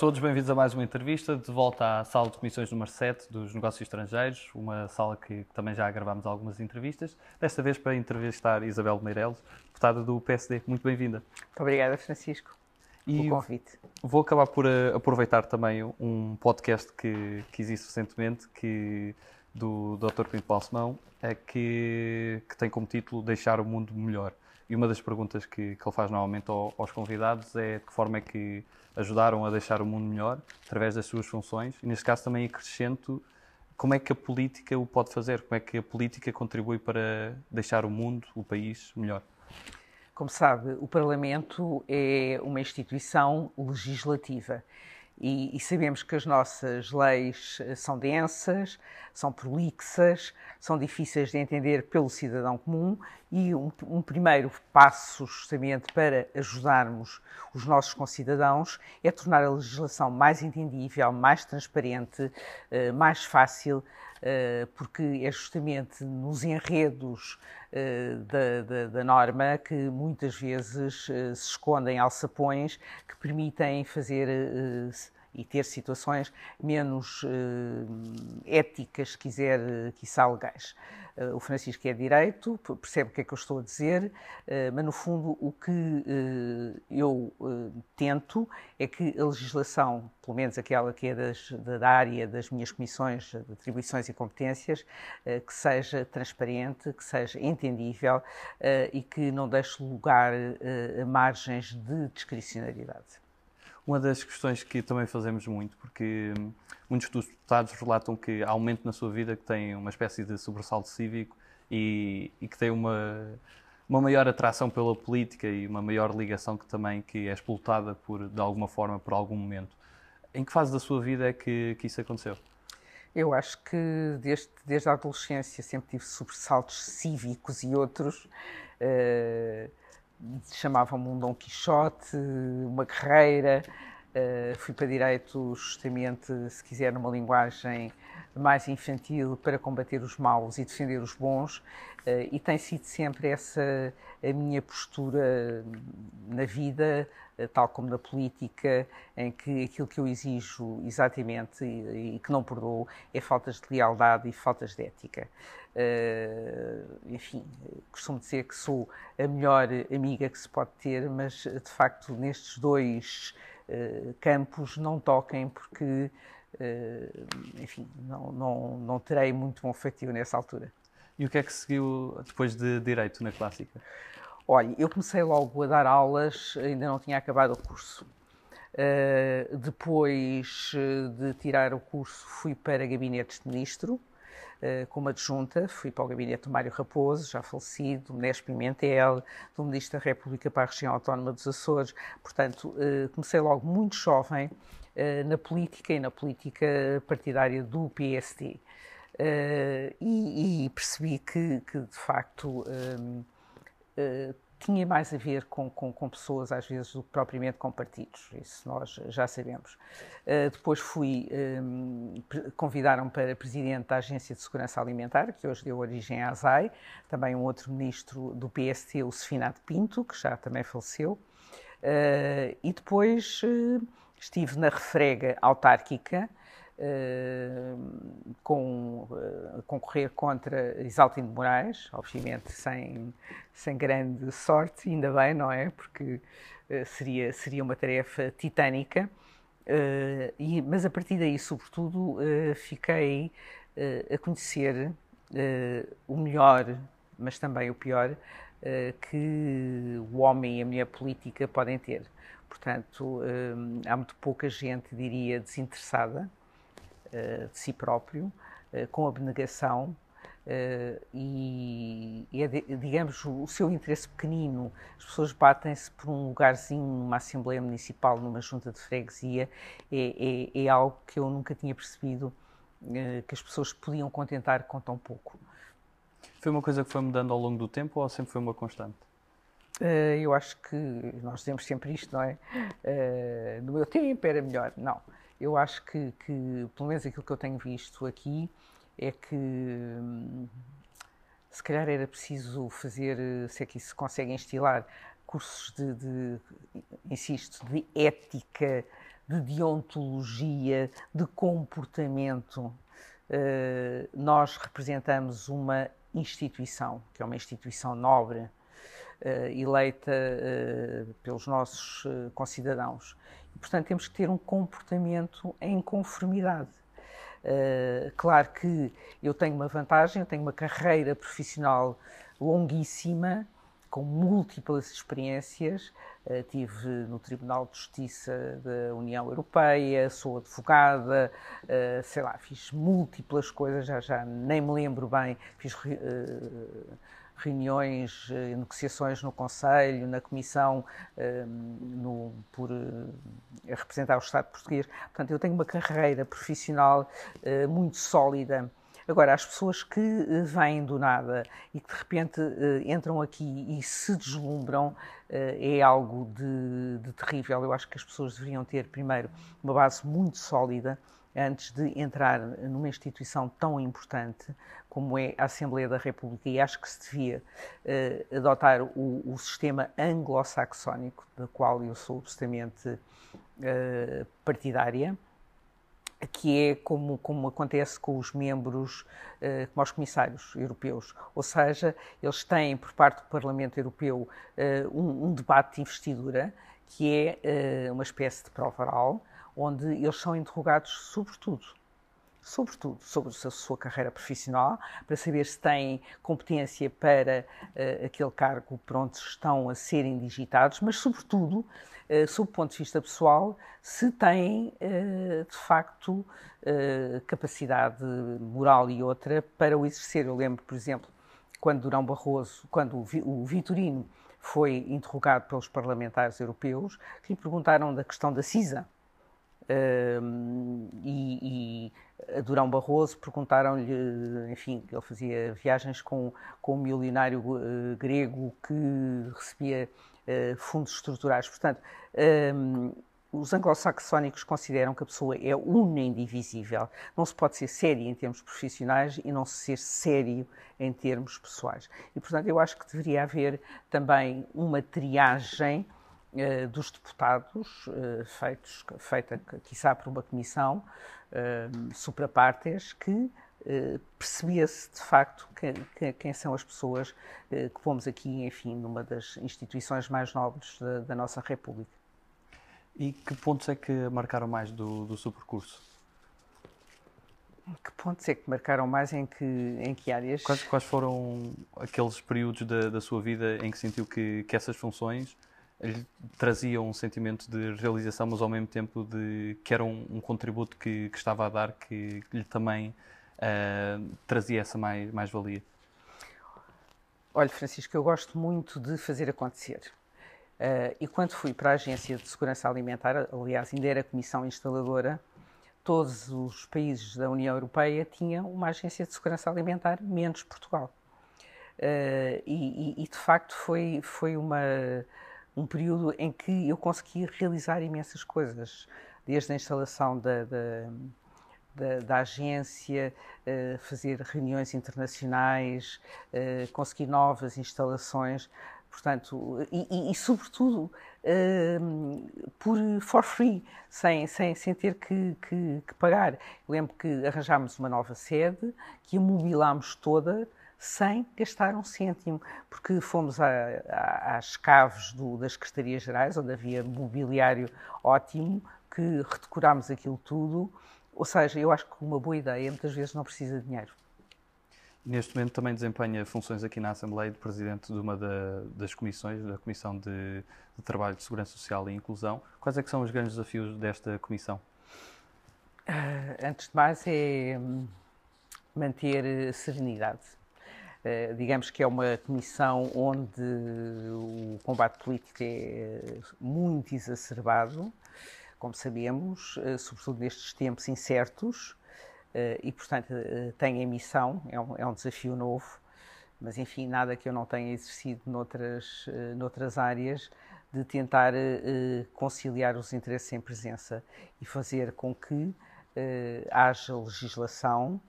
todos, bem-vindos a mais uma entrevista. De volta à sala de comissões número 7 dos negócios estrangeiros, uma sala que também já gravámos algumas entrevistas. Desta vez para entrevistar Isabel Meireles, deputada do PSD. Muito bem-vinda. Muito obrigada, Francisco, pelo convite. Vou acabar por uh, aproveitar também um podcast que, que existe recentemente, que, do Dr. Pinto Balsemão, é que, que tem como título Deixar o Mundo Melhor. E uma das perguntas que, que ele faz normalmente ao, aos convidados é de que forma é que ajudaram a deixar o mundo melhor através das suas funções? E, neste caso, também acrescento como é que a política o pode fazer, como é que a política contribui para deixar o mundo, o país, melhor. Como sabe, o Parlamento é uma instituição legislativa e, e, sabemos que as nossas leis eh, são densas, são prolixas, são difíceis de entender pelo cidadão comum e um, um, primeiro passo justamente para ajudarmos os nossos concidadãos é tornar a legislação mais entendível, mais transparente, eh, mais fácil, porque é justamente nos enredos da, da, da, norma que muitas vezes se escondem alçapões que permitem fazer e ter situações menos éticas, se quiser, quiçá legais. Uh, o Francisco é direito, percebe o que é que eu estou a dizer, uh, mas no fundo o que eu tento é que a legislação, pelo menos aquela que é das, da área das minhas comissões de atribuições e competências, que seja transparente, que seja entendível e que não deixe lugar a margens de discricionariedade uma das questões que também fazemos muito, porque muitos dos deputados relatam que há um momento na sua vida que tem uma espécie de sobressalto cívico e, e que tem uma, uma maior atração pela política e uma maior ligação que também que é explotada por, de alguma forma por algum momento. Em que fase da sua vida é que, que isso aconteceu? Eu acho que desde, desde a adolescência sempre tive sobressaltos cívicos e outros. Uh, chamavam-me um Dom Quixote, uma guerreira. Uh, fui para direito justamente, se quiser, numa linguagem mais infantil para combater os maus e defender os bons. Uh, e tem sido sempre essa a minha postura na vida, uh, tal como na política, em que aquilo que eu exijo exatamente e, que não perdoo é faltas de lealdade e faltas de ética. Uh, enfim, costumo dizer que sou a melhor amiga que se pode ter, mas de facto nestes dois uh, campos não toquem porque, enfim, não, não, não terei muito bom feitio nessa altura. E o que é que seguiu depois de Direito na Clássica? Olha, eu comecei logo a dar aulas, ainda não tinha acabado o curso. Uh, depois de tirar o curso, fui para gabinetes de ministro, eh, como adjunta, fui para o gabinete do Mário Raposo, já falecido, do Menés Pimentel, do Ministro da República para a região autónoma dos Açores. Portanto, eh, comecei logo muito jovem eh, na política e na política partidária do PSD. E, percebi que, que de facto, tinha mais a ver com, com, com, pessoas, às vezes, do que propriamente com partidos. Isso nós já sabemos. Uh, depois fui, um, convidaram para presidente da Agência de Segurança Alimentar, que hoje deu origem à ASAI, também um outro ministro do PST, o Sefinato Pinto, que já também faleceu. Uh, e depois uh, estive na refrega autárquica, Uh, com, uh, concorrer contra Isaltino de Moraes, obviamente sem, sem grande sorte, ainda bem, não é? Porque uh, seria, seria uma tarefa titânica. E, mas a partir daí, sobretudo, fiquei a conhecer o melhor, mas também o pior, que o homem e a mulher política podem ter. Portanto, há muito pouca gente, diria, desinteressada eh, de si próprio, eh, com abnegação, Uh, e, é, digamos, o seu interesse pequenino. As pessoas batem-se por um lugarzinho numa Assembleia Municipal, numa junta de freguesia, é, é, é algo que eu nunca tinha percebido que as pessoas podiam contentar com tão pouco. Foi uma coisa que foi mudando ao longo do tempo ou sempre foi uma constante? Uh, eu acho que nós dizemos sempre isto, não é? no meu tempo era melhor. Não eu acho que, que, pelo menos aquilo que eu tenho visto aqui, é que hum, se calhar era preciso fazer, se é que isso se consegue instilar, cursos de, de, insisto, de ética, de deontologia, de comportamento. Uh, nós representamos uma instituição, que é uma instituição nobre, eleita uh, pelos nossos concidadãos. E, portanto, temos que ter um comportamento em conformidade. claro que eu tenho uma vantagem, eu tenho uma carreira profissional longuíssima, com múltiplas experiências. Uh, tive no Tribunal de Justiça da União Europeia, sou advogada, uh, sei lá, fiz múltiplas coisas, já, já nem me lembro bem, fiz uh, reuniões, negociações no Conselho, na Comissão, no, por representar o Estado português. Portanto, eu tenho uma carreira profissional muito sólida Agora, as pessoas que eh, vêm do nada e que de repente eh, entram aqui e se deslumbram eh, é algo de, de terrível. Eu acho que as pessoas deveriam ter, primeiro, uma base muito sólida antes de entrar numa instituição tão importante como é a Assembleia da República e acho que se devia uh, adotar o, o sistema anglo-saxónico, da qual eu sou absolutamente uh, partidária que é como, como acontece com os membros, uh, como os comissários europeus. Ou seja, eles têm, por parte do Parlamento Europeu, um, um, debate de investidura, que é uma espécie de prova oral, onde eles são interrogados sobre tudo. Sobretudo sobre a sua carreira profissional, para saber se têm competência para aquele cargo por onde estão a serem digitados, mas, sobretudo, eh, sob o ponto de vista pessoal, se têm, eh, de facto, capacidade moral e outra para o exercer. Eu lembro, por exemplo, quando Durão Barroso, quando o Vitorino foi interrogado pelos parlamentares europeus, que lhe perguntaram da questão da CISA. E, e a Durão Barroso perguntaram-lhe, enfim, ele fazia viagens com, com um milionário grego que recebia eh, fundos estruturais. Portanto, um, os anglo-saxónicos consideram que a pessoa é una indivisível. Não se pode ser sério em termos profissionais e não se ser sério em termos pessoais. E, portanto, eu acho que deveria haver também uma triagem uh, dos deputados, uh, feitos, feita, quiçá, por uma comissão uh, supra partes, que eh, percebia-se de facto que, que, quem são as pessoas eh, que pomos aqui, enfim, numa das instituições mais nobres da, da, nossa República. E que pontos é que marcaram mais do, do seu percurso? Que pontos é que marcaram mais em que, em que áreas? Quais, quais foram aqueles períodos da, da, sua vida em que sentiu que, que essas funções lhe traziam um sentimento de realização, mas ao mesmo tempo de que era um, um contributo que, que, estava a dar que lhe também uh, trazia essa mais-valia? Mais Olha, Francisco, eu gosto muito de fazer acontecer. Uh, e quando fui para a Agência de Segurança Alimentar, aliás, ainda era comissão instaladora, todos os países da União Europeia tinham uma agência de segurança alimentar, menos Portugal. Uh, e, e, de facto foi, foi uma, um período em que eu consegui realizar imensas coisas, desde a instalação da, da da, da agência, uh, fazer reuniões internacionais, uh, conseguir novas instalações, portanto, e, e, e sobretudo uh, por for free, sem, sem, sem ter que, que, que pagar. lembro que arranjámos uma nova sede, que a mobilámos toda, sem gastar um cêntimo, porque fomos a, a, às caves do, das Secretarias Gerais, onde havia mobiliário ótimo, que redecorámos aquilo tudo ou seja, eu acho que uma boa ideia muitas vezes não precisa de dinheiro. Neste momento também desempenha funções aqui na Assembleia de Presidente de uma da, das comissões, da Comissão de, de, Trabalho, de Segurança Social e Inclusão. Quais é que são os grandes desafios desta comissão? Uh, antes de mais é manter serenidade. Uh, digamos que é uma comissão onde o combate político é muito exacerbado, como sabemos, eh, sobretudo nestes tempos incertos, eh, e portanto eh, tem a missão, é um, é um desafio novo, mas enfim, nada que eu não tenha exercido noutras, noutras áreas, de tentar conciliar os interesses em presença e fazer com que haja legislação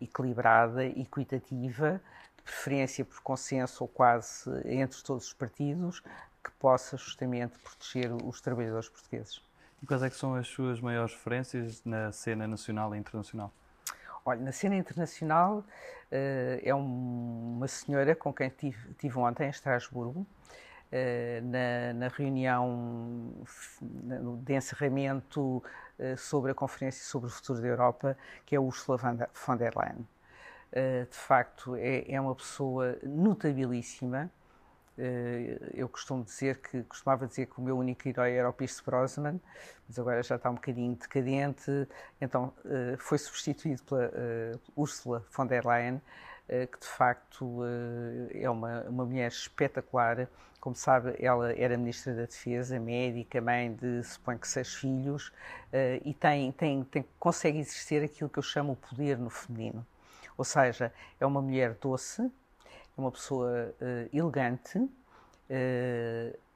equilibrada, equitativa, de preferência por consenso ou quase entre todos os partidos, que possa justamente proteger os trabalhadores portugueses. E quais é são as suas maiores referências na cena nacional e internacional? Olha, na cena internacional uh, é um, uma senhora com quem tive, tive ontem em Estrasburgo, na, na, reunião de encerramento uh, sobre a Conferência sobre o Futuro da Europa, que é Ursula von der Leyen. de facto, é, é uma pessoa notabilíssima, eh, eu costumo dizer que, costumava dizer que o meu único herói era o Pierce Brosnan, mas agora já está um bocadinho decadente, então eh, foi substituído pela eh, Ursula von der Leyen, que de facto é uma, uma mulher espetacular. Como sabe, ela era Ministra da Defesa, médica, mãe de, suponho que, seis filhos, e tem, tem, tem, consegue exercer aquilo que eu chamo o poder no feminino. Ou seja, é uma mulher doce, é uma pessoa elegante,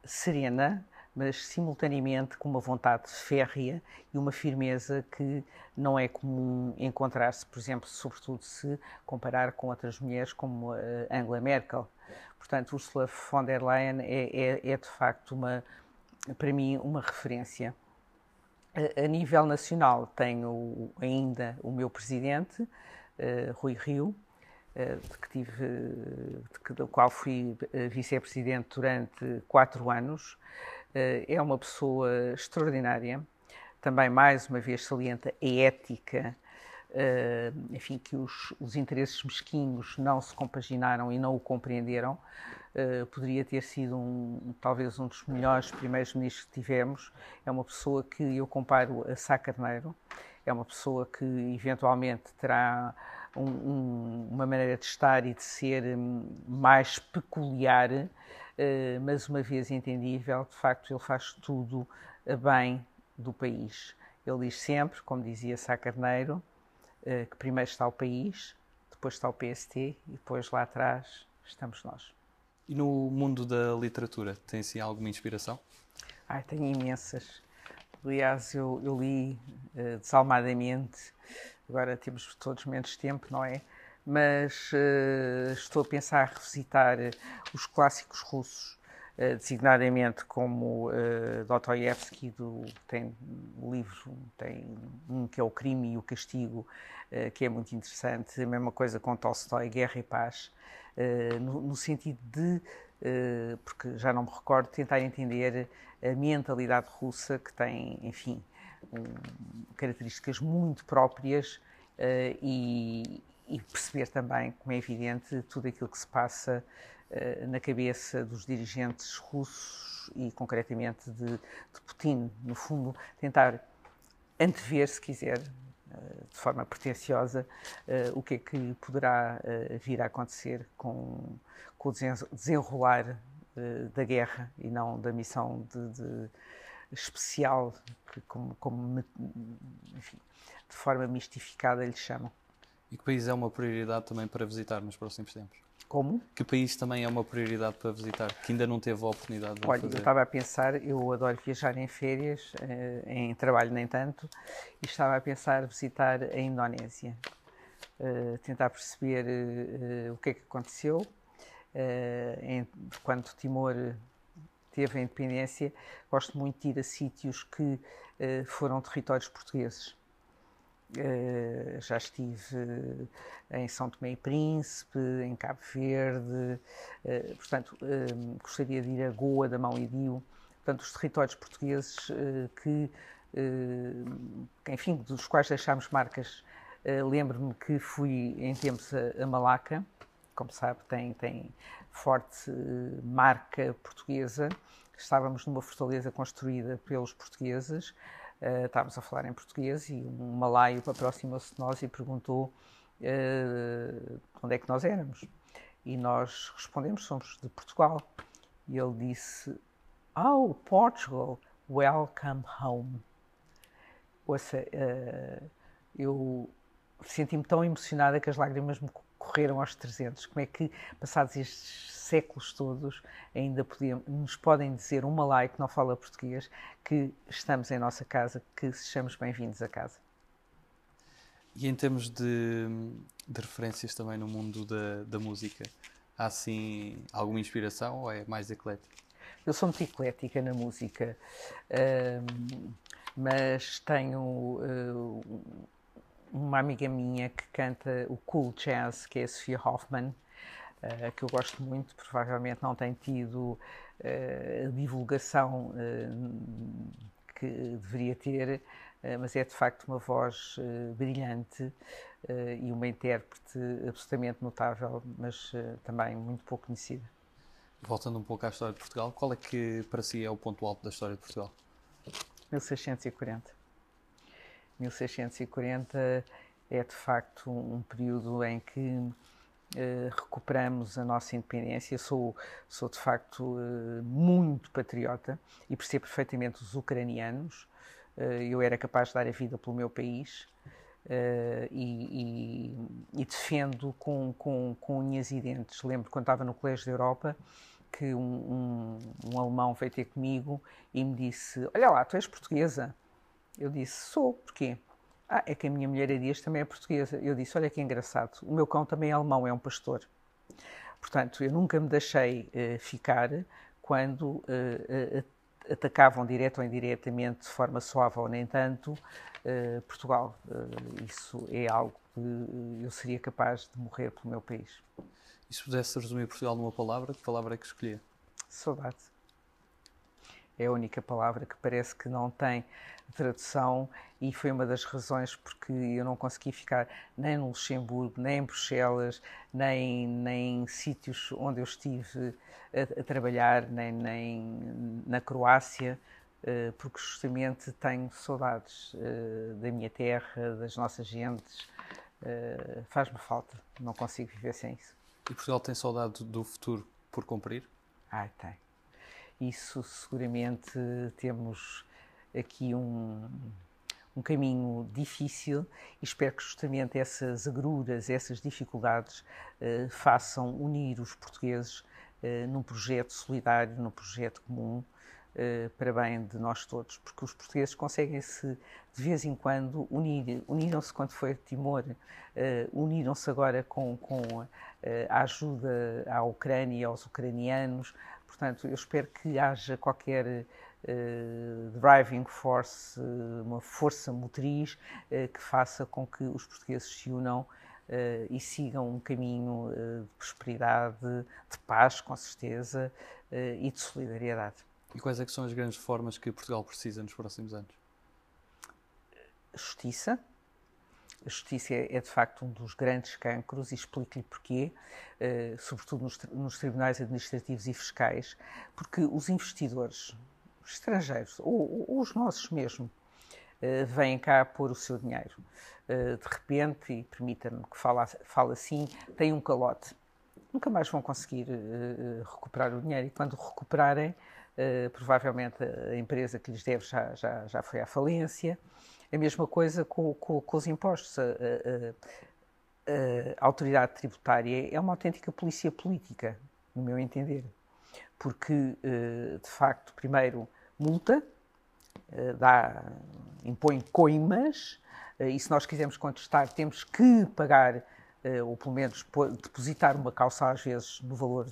serena, mas simultaneamente com uma vontade férrea e uma firmeza que não é comum encontrar-se, por exemplo, sobretudo se comparar com outras mulheres como Angela Merkel. Portanto, Ursula von der Leyen é, é, é de facto uma, para mim, uma referência. A, a nível nacional, tenho ainda o meu presidente, uh, Rui Rio, eh, que tive, do qual fui eh, vice-presidente durante quatro anos. Eh, é uma pessoa extraordinária, também mais uma vez salienta a ética, enfim, que os, os interesses mesquinhos não se compaginaram e não o compreenderam. poderia ter sido um, talvez um dos melhores primeiros ministros que tivemos. É uma pessoa que eu comparo a Sá Carneiro, é uma pessoa que eventualmente terá um, um, uma maneira de estar e de ser hum, mais peculiar, uh, mas uma vez entendível, de facto, ele faz tudo a bem do país. Ele diz sempre, como dizia Sá Carneiro, uh, que primeiro está o país, depois está o PST e depois lá atrás estamos nós. E no mundo da literatura, tem assim alguma inspiração? Ai, tenho imensas. Aliás, eu, eu li uh, desalmadamente Agora temos todos menos tempo, não é? Mas uh, estou a pensar revisitar uh, os clássicos russos, uh, designadamente como uh, Dostoiévski, do, tem um livro, tem um que é O Crime e o Castigo, que é muito interessante. A mesma coisa com Tolstói, Guerra e Paz, no, no sentido de porque já não me recordo, tentar entender a mentalidade russa que tem, enfim, um, características muito próprias uh, e, e, perceber também, como é evidente, tudo aquilo que se passa uh, na cabeça dos dirigentes russos e concretamente de, de Putin. No fundo, tentar antever, se quiser, uh, de forma pretensiosa, o que é que poderá vir a acontecer com, com o desenrolar da guerra e não da missão de, de especial, que como, como enfim, de forma mistificada lhe chamam. E que país é uma prioridade também para visitar nos próximos tempos? Como? Que país também é uma prioridade para visitar, que ainda não teve a oportunidade de Olha, fazer? eu estava a pensar, eu adoro viajar em férias, eh, em trabalho nem tanto, e estava a pensar visitar a Indonésia, eh, tentar perceber eh, o que é que aconteceu, quando Timor teve a independência, gosto muito de ir a sítios que uh, foram territórios portugueses. Uh, já estive em São Tomé e Príncipe, em Cabo Verde, portanto, gostaria de ir a Goa, da Mão e Dio, portanto, os territórios portugueses que, enfim, dos quais deixámos marcas. Lembro-me que fui em tempos a, a Malaca, como sabe, tem, tem forte marca portuguesa. Estávamos numa fortaleza construída pelos portugueses, uh, estávamos a falar em português e um malaio aproximou-se de nós e perguntou uh, onde é que nós éramos. E nós respondemos: somos de Portugal. E ele disse: Oh, Portugal, welcome home. Ouça, uh, eu senti-me tão emocionada que as lágrimas me correram aos 300? Como é que, passados estes séculos todos, ainda podemos, nos podem dizer uma like que não fala português que estamos em nossa casa, que sejamos bem-vindos a casa? E em termos de, de referências também no mundo da, da música, há assim alguma inspiração ou é mais eclético? Eu sou muito eclética na música, mas tenho uh, uma amiga minha que canta o cool jazz, que é a Sofia Hoffman, uh, que eu gosto muito, provavelmente não tem tido uh, a divulgação que deveria ter, mas é de facto uma voz brilhante e uma intérprete absolutamente notável, mas também muito pouco conhecida. Voltando um pouco à história de Portugal, qual é que para si é o ponto alto da história de Portugal? 1640. 1640 é de facto um período em que uh, recuperamos a nossa independência. Sou, sou de facto uh, muito patriota e percebo perfeitamente os ucranianos. Uh, eu era capaz de dar a vida pelo meu país e, e, e, defendo com, com, com unhas e dentes. Lembro quando estava no Colégio da Europa que um, um, um, alemão veio ter comigo e me disse: Olha lá, tu és portuguesa. Eu disse: Sou, porquê? Ah, é que a minha mulher a Dias também é portuguesa. Eu disse: Olha que engraçado, o meu cão também é alemão, é um pastor. Portanto, eu nunca me deixei uh, ficar quando uh, uh, atacavam direto ou indiretamente, de forma suave ou nem tanto, Portugal. isso é algo que eu seria capaz de morrer pelo meu país. E se pudesse resumir Portugal numa palavra, que palavra é que escolhia? Saudade. É a única palavra que parece que não tem tradução e foi uma das razões porque eu não consegui ficar nem no Luxemburgo, nem em Bruxelas, nem, nem em sítios onde eu estive a, a trabalhar, nem, nem na Croácia, uh, porque justamente tenho saudades uh, da minha terra, das nossas gentes. Uh, Faz-me falta, não consigo viver sem isso. E Portugal tem saudade do futuro por cumprir? Ai, tem. Isso seguramente temos aqui um, um caminho difícil e espero que justamente essas agruras, essas dificuldades eh, façam unir os portugueses eh, num projeto solidário, num projeto comum uh, para bem de nós todos, porque os portugueses conseguem-se de vez em quando unir. Uniram-se quando foi Timor, uniram-se agora com, com a ajuda à Ucrânia e aos ucranianos. Portanto, eu espero que haja qualquer driving force, uma força motriz que faça com que os portugueses se unam Uh, e sigam um caminho uh, de prosperidade, de paz, com certeza, uh, e de solidariedade. E quais é que são as grandes reformas que Portugal precisa nos próximos anos? Justiça. A justiça é, é de facto um dos grandes cancros e explico-lhe porquê, uh, sobretudo nos, tribunais administrativos e fiscais, porque os investidores estrangeiros, ou, os nossos mesmo, uh, vêm cá pôr o seu dinheiro. Uh, de repente, e permita-me que fale, fale assim, têm um calote. Nunca mais vão conseguir recuperar o dinheiro e quando recuperarem, provavelmente a empresa que lhes deve já, já, já foi à falência. A mesma coisa com, com, com os impostos. A, a, a, autoridade tributária é uma autêntica polícia política, no meu entender. Porque, uh, de facto, primeiro multa, uh, dá, impõe coimas, e se nós quisermos contestar, temos que pagar, ou pelo menos depositar uma calça, às vezes, no valor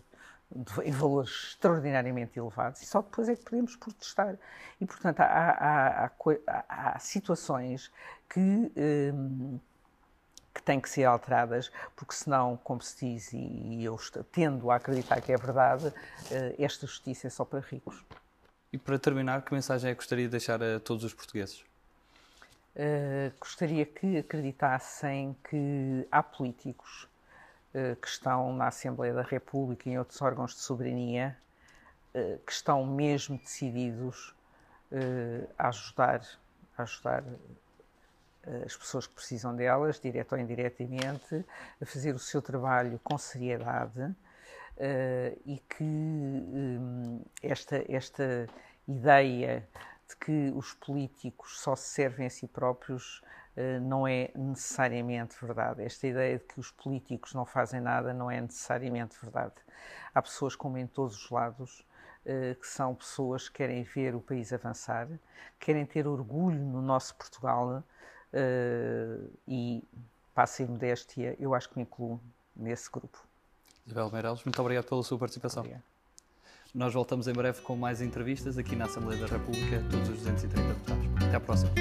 em valores extraordinariamente elevados e só depois é que podemos protestar. E, portanto, há, há, há, há situações que, um, que têm que ser alteradas, porque senão, como se diz, e eu tendo a acreditar que é verdade, uh, esta justiça é só para ricos. E para terminar, que mensagem é que gostaria de deixar a todos os portugueses? Uh, gostaria que acreditassem que há políticos eh, que estão na Assembleia da República e em outros órgãos de soberania, eh, que estão mesmo decididos eh, a ajudar, a ajudar as pessoas que precisam delas, direto ou indiretamente, a fazer o seu trabalho com seriedade e que esta, esta ideia de que os políticos só se servem a si próprios não é necessariamente verdade. Esta ideia de que os políticos não fazem nada não é necessariamente verdade. Há pessoas, como em todos os lados, que são pessoas que querem ver o país avançar, querem ter orgulho no nosso Portugal e, passa em modéstia, eu acho que me incluo nesse grupo. Isabel Meireles, muito obrigado pela sua participação. Obrigado. Nós voltamos em breve com mais entrevistas aqui na Assembleia da República, todos os 230 deputados. Até à próxima.